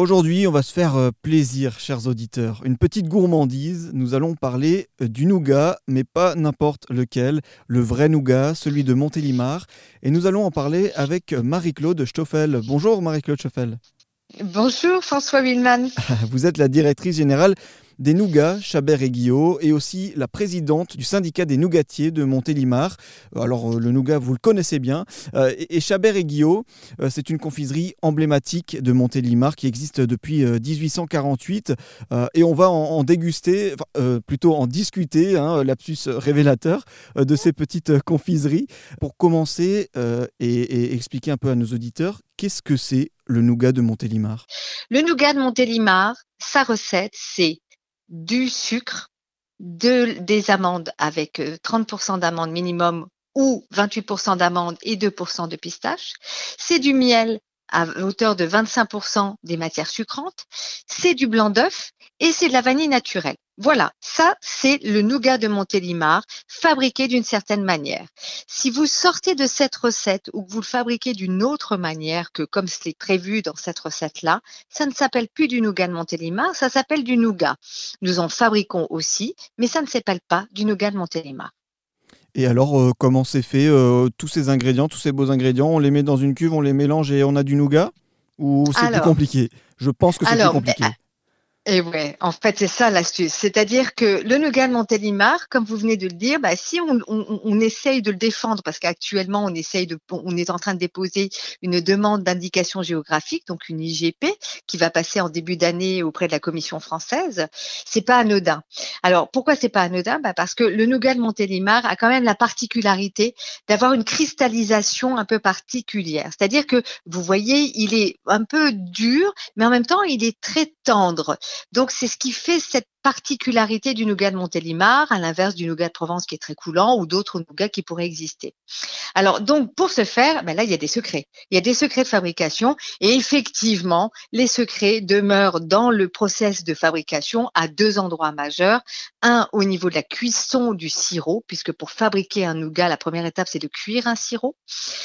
Aujourd'hui, on va se faire euh, plaisir, chers auditeurs. Une petite gourmandise. Nous allons parler euh, du nougat, mais pas n'importe lequel. Le vrai nougat, celui de Montélimar. Et nous allons en parler avec Marie-Claude Stoffel. Bonjour Marie-Claude Stoffel. Bonjour François Willman. Vous êtes la directrice générale des Nougats, Chabert et Guillot, et aussi la présidente du syndicat des Nougatiers de Montélimar. Alors, euh, le Nougat, vous le connaissez bien. Euh, et Chabert et Guillot, euh, c'est une confiserie emblématique de Montélimar qui existe depuis 1848. Et on va en déguster, plutôt en discuter, hein, lapsus révélateur, de ces petites confiseries. Pour commencer et expliquer un peu à nos auditeurs, qu'est-ce que c'est le nougat de Montélimar? Le nougat de Montélimar, sa recette, c'est du sucre, de, des amandes avec 30% euh, d'amandes minimum ou 28% d'amandes et 2% de pistache. C'est du miel à hauteur de 25% des matières sucrantes. C'est du blanc d'œuf et c'est de la vanille naturelle. Voilà, ça c'est le nougat de Montélimar, fabriqué d'une certaine manière. Si vous sortez de cette recette ou que vous le fabriquez d'une autre manière que comme c'est prévu dans cette recette-là, ça ne s'appelle plus du nougat de Montélimar, ça s'appelle du nougat. Nous en fabriquons aussi, mais ça ne s'appelle pas du nougat de Montélimar. Et alors, euh, comment c'est fait euh, Tous ces ingrédients, tous ces beaux ingrédients, on les met dans une cuve, on les mélange et on a du nougat? Ou c'est plus compliqué? Je pense que c'est plus compliqué. Et ouais, en fait, c'est ça l'astuce. C'est-à-dire que le nougat de Montélimar, comme vous venez de le dire, bah, si on, on, on, essaye de le défendre, parce qu'actuellement, on essaye de, on est en train de déposer une demande d'indication géographique, donc une IGP, qui va passer en début d'année auprès de la Commission française, c'est pas anodin. Alors, pourquoi c'est pas anodin? Bah, parce que le nougat de Montélimar a quand même la particularité d'avoir une cristallisation un peu particulière. C'est-à-dire que, vous voyez, il est un peu dur, mais en même temps, il est très tendre. Donc c'est ce qui fait cette particularité du nougat de Montélimar, à l'inverse du nougat de Provence qui est très coulant ou d'autres nougats qui pourraient exister. Alors donc pour ce faire, ben là il y a des secrets. Il y a des secrets de fabrication et effectivement les secrets demeurent dans le process de fabrication à deux endroits majeurs. Un au niveau de la cuisson du sirop, puisque pour fabriquer un nougat, la première étape c'est de cuire un sirop,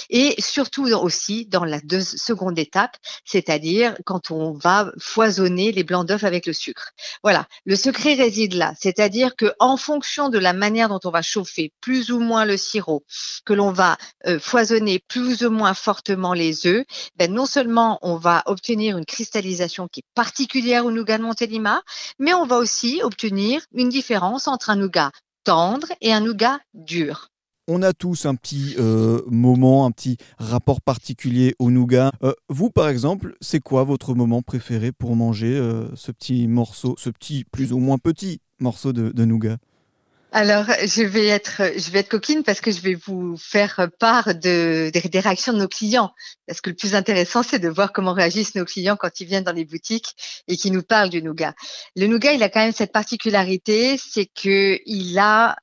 et surtout aussi dans la seconde étape, c'est-à-dire quand on va foisonner les blancs d'œufs avec le sucre. Voilà, secret réside là, c'est-à-dire que en fonction de la manière dont on va chauffer plus ou moins le sirop, que l'on va euh, foisonner plus ou moins fortement les œufs, ben non seulement on va obtenir une cristallisation qui est particulière au nougat de Montélimar, mais on va aussi obtenir une différence entre un nougat tendre et un nougat dur on a tous un petit euh, moment, un petit rapport particulier au nougat. Euh, vous, par exemple, c'est quoi votre moment préféré pour manger euh, ce petit morceau, ce petit plus ou moins petit morceau de, nougat? Alors, je vais être, je vais être coquine parce que je vais vous faire part de, des réactions de nos clients. Parce que le plus intéressant, c'est de voir comment réagissent nos clients quand ils viennent dans les boutiques et qui nous parlent du nougat. Le nougat, il a quand même cette particularité, c'est que il a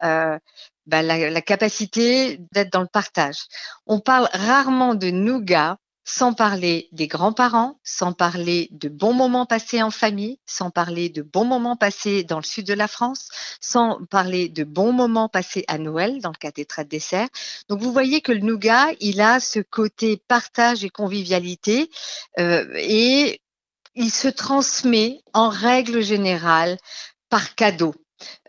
bah, la, la, capacité d'être dans le partage. On parle rarement de nougat sans parler des grands-parents, sans parler de bons moments passés en famille, sans parler de bons moments passés dans le sud de la France, sans parler de bons moments passés à Noël dans le cas des traites dessert. Donc vous voyez que le nougat, il a ce côté partage et convivialité euh, et il se transmet en règle générale par cadeau.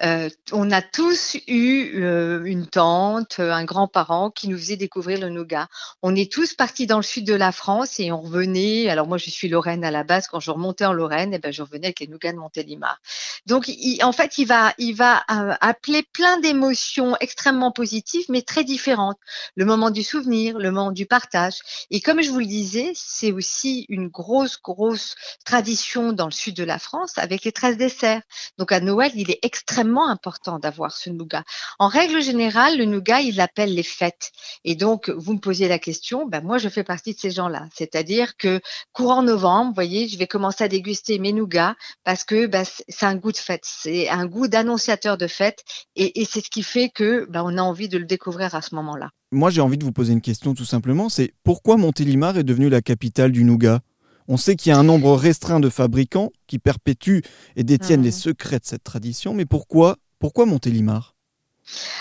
Euh, on a tous eu euh, une tante, euh, un grand-parent qui nous faisait découvrir le nougat. On est tous partis dans le sud de la France et on revenait. Alors moi, je suis Lorraine à la base. Quand je remontais en Lorraine, eh ben, je revenais avec les nougats de Montélimar. Donc, en fait, il va, il va appeler plein d'émotions extrêmement positives, mais très différentes. Le moment du souvenir, le moment du partage. Et comme je vous le disais, c'est aussi une grosse, grosse tradition dans le sud de la France avec les 13 desserts. Donc, à Noël, il est extrêmement important d'avoir ce nougat. En règle générale, le nougat, il appelle les fêtes. Et donc, vous me posiez la question, ben moi, je fais partie de ces gens-là. C'est-à-dire que courant novembre, vous voyez, je vais commencer à déguster mes nougats parce que ben, c'est un goût de fête, c'est un goût d'annonciateur de fête, et, et c'est ce qui fait que ben, on a envie de le découvrir à ce moment-là. Moi, j'ai envie de vous poser une question tout simplement. C'est pourquoi Montélimar est devenu la capitale du nougat? On sait qu'il y a un nombre restreint de fabricants qui perpétuent et détiennent les mmh. secrets de cette tradition, mais pourquoi, pourquoi Montélimar?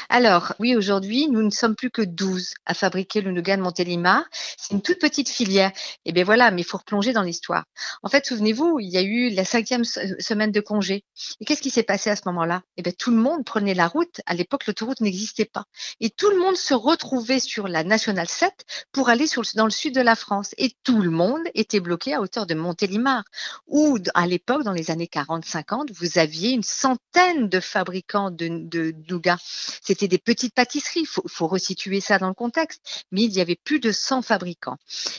Alors, oui, aujourd'hui, nous ne sommes plus que 12 à fabriquer le nougat de Montélimar. C'est une toute petite filière. Et eh bien voilà, mais il faut replonger dans l'histoire. En fait, souvenez-vous, il y a eu la cinquième semaine de congé. Et qu'est-ce qui s'est passé à ce moment-là? Eh bien, tout le monde prenait la route. À l'époque, l'autoroute n'existait pas. Et tout le monde se retrouvait sur la Nationale 7 pour aller dans le sud de la France. Et tout le monde était bloqué à hauteur de Montélimar, où à l'époque, dans les années 40-50, vous aviez une centaine de fabricants de, de. C'était des petites pâtisseries, faut, faut, resituer ça dans le contexte, mais il y avait plus de 100 fabricants.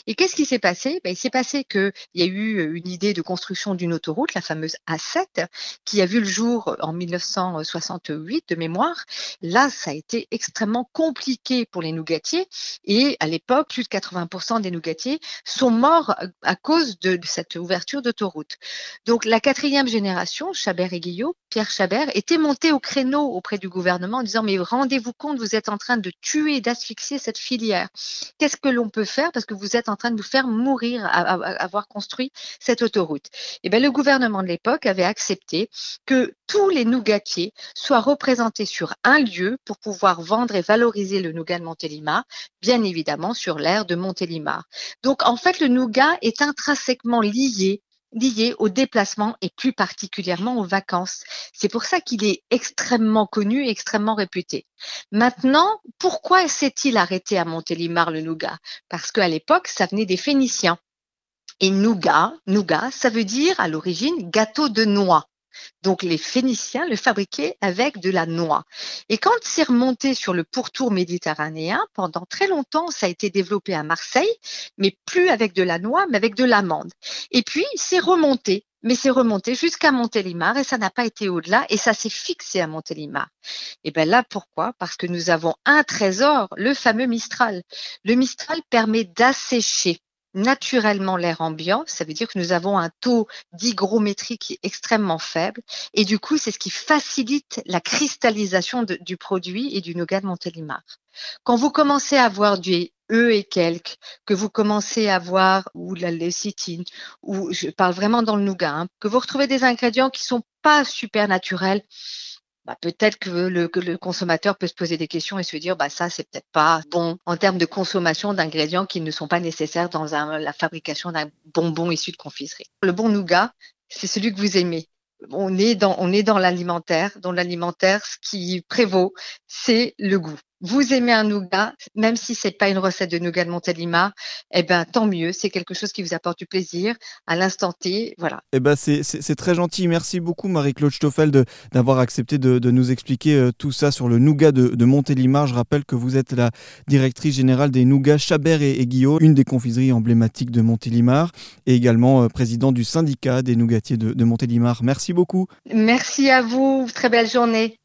Et qu'est-ce qui s'est passé? Ben, Il s'est passé qu'il y a eu une idée de construction d'une autoroute, la fameuse A7, qui a vu le jour en 1968 de mémoire. Là, ça a été extrêmement compliqué pour les nougatiers et à l'époque, plus de 80% des nougatiers sont morts à cause de cette ouverture d'autoroute. Donc la quatrième génération, Chabert et Guillot, Pierre Chabert, était monté au créneau auprès du gouvernement en disant mais rendez-vous compte, vous êtes en train de tuer d'asphyxier cette filière. Qu'est-ce que l'on peut faire parce que vous êtes en train de vous faire mourir à, avoir construit cette autoroute? Et eh bien le gouvernement de l'époque avait accepté que tous les nougatiers soient représentés sur un lieu pour pouvoir vendre et valoriser le nougat de Montélimar, bien évidemment sur l'aire de Montélimar. Donc en fait le nougat est intrinsèquement lié lié au déplacement et plus particulièrement aux vacances. C'est pour ça qu'il est extrêmement connu extrêmement réputé. Maintenant, pourquoi s'est-il arrêté à Montélimar le nougat? Parce qu'à l'époque, ça venait des Phéniciens. Et nougat, nougat, ça veut dire à l'origine gâteau de noix. Donc les Phéniciens le fabriquaient avec de la noix. Et quand c'est remonté sur le pourtour méditerranéen, pendant très longtemps, ça a été développé à Marseille, mais plus avec de la noix, mais avec de l'amande. Et puis c'est remonté mais c'est remonté jusqu'à Montélimar et ça n'a pas été au-delà et ça s'est fixé à Montélimar. Et bien là, pourquoi? Parce que nous avons un trésor, le fameux Mistral. Le Mistral permet d'assécher naturellement l'air ambiant, ça veut dire que nous avons un taux d'hygrométrie qui est extrêmement faible et du coup, c'est ce qui facilite la cristallisation du produit et du nougat de Montélimar. Quand vous commencez à avoir du E et quelques, que vous commencez à avoir, ou la lécithine, ou je parle vraiment dans le nougat, hein, que vous retrouvez des ingrédients qui sont pas super naturels, bah, peut-être que le, consommateur peut se poser des questions et se dire bah ça c'est peut-être pas bon en termes de consommation d'ingrédients qui ne sont pas nécessaires dans la fabrication d'un bonbon issu de confiserie. Le bon nougat, c'est celui que vous aimez. On est on est dans l'alimentaire, dans l'alimentaire ce qui prévaut, c'est le goût vous aimez un nougat, même si c'est pas une recette de nougat de Montélimar, eh ben tant mieux, c'est quelque chose qui vous apporte du plaisir à l'instant T, voilà. Eh ben c'est très gentil, merci beaucoup Marie-Claude Stoffel d'avoir accepté de, de, nous expliquer euh, tout ça sur le nougat de, de, Montélimar. Je rappelle que vous êtes la directrice générale des nougats Chabert et, et Guillaume, une des confiseries emblématiques de Montélimar, et également euh, président du syndicat des nougatiers de, de Montélimar. Merci beaucoup. Merci à vous, très belle journée.